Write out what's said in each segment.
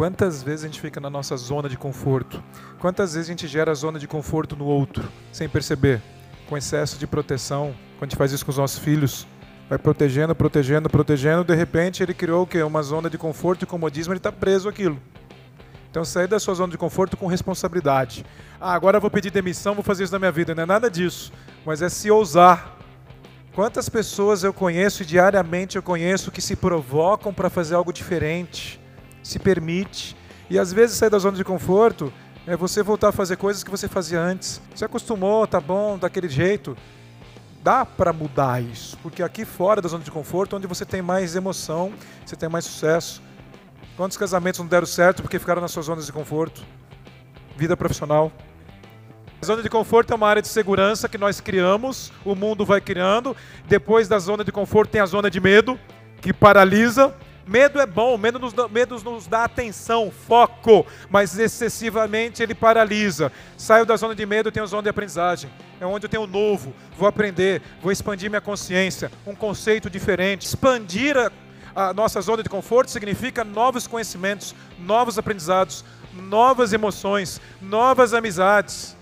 Quantas vezes a gente fica na nossa zona de conforto? Quantas vezes a gente gera a zona de conforto no outro, sem perceber? Com excesso de proteção, quando a gente faz isso com os nossos filhos, vai protegendo, protegendo, protegendo, de repente ele criou o quê? Uma zona de conforto e comodismo, ele está preso aquilo. Então sair da sua zona de conforto com responsabilidade. Ah, agora eu vou pedir demissão, vou fazer isso na minha vida. Não é nada disso, mas é se ousar. Quantas pessoas eu conheço e diariamente eu conheço que se provocam para fazer algo diferente, se permite. E às vezes sair da zona de conforto é você voltar a fazer coisas que você fazia antes. Você acostumou, tá bom, daquele jeito. Dá para mudar isso, porque aqui fora da zona de conforto, onde você tem mais emoção, você tem mais sucesso. Quantos casamentos não deram certo porque ficaram nas suas zonas de conforto? Vida profissional. A zona de conforto é uma área de segurança que nós criamos, o mundo vai criando. Depois da zona de conforto tem a zona de medo, que paralisa. Medo é bom, medo nos, medo nos dá atenção, foco, mas excessivamente ele paralisa. Saio da zona de medo, tenho a zona de aprendizagem. É onde eu tenho novo, vou aprender, vou expandir minha consciência, um conceito diferente. Expandir a a nossa zona de conforto significa novos conhecimentos, novos aprendizados, novas emoções, novas amizades.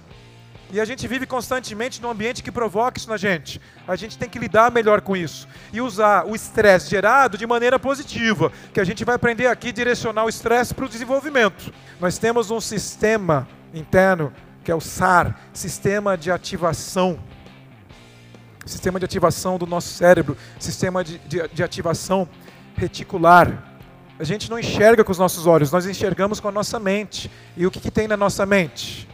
E a gente vive constantemente num ambiente que provoca isso na gente. A gente tem que lidar melhor com isso e usar o estresse gerado de maneira positiva, que a gente vai aprender aqui direcionar o estresse para o desenvolvimento. Nós temos um sistema interno que é o SAR, sistema de ativação. Sistema de ativação do nosso cérebro, sistema de, de, de ativação reticular. A gente não enxerga com os nossos olhos, nós enxergamos com a nossa mente. E o que, que tem na nossa mente?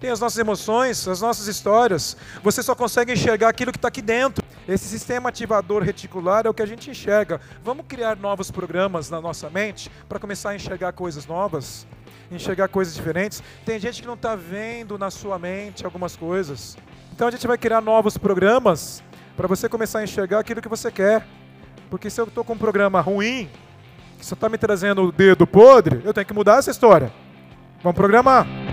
Tem as nossas emoções, as nossas histórias. Você só consegue enxergar aquilo que está aqui dentro. Esse sistema ativador reticular é o que a gente enxerga. Vamos criar novos programas na nossa mente para começar a enxergar coisas novas, enxergar coisas diferentes. Tem gente que não está vendo na sua mente algumas coisas. Então a gente vai criar novos programas para você começar a enxergar aquilo que você quer. Porque se eu estou com um programa ruim, que só está me trazendo o dedo podre, eu tenho que mudar essa história. Vamos programar.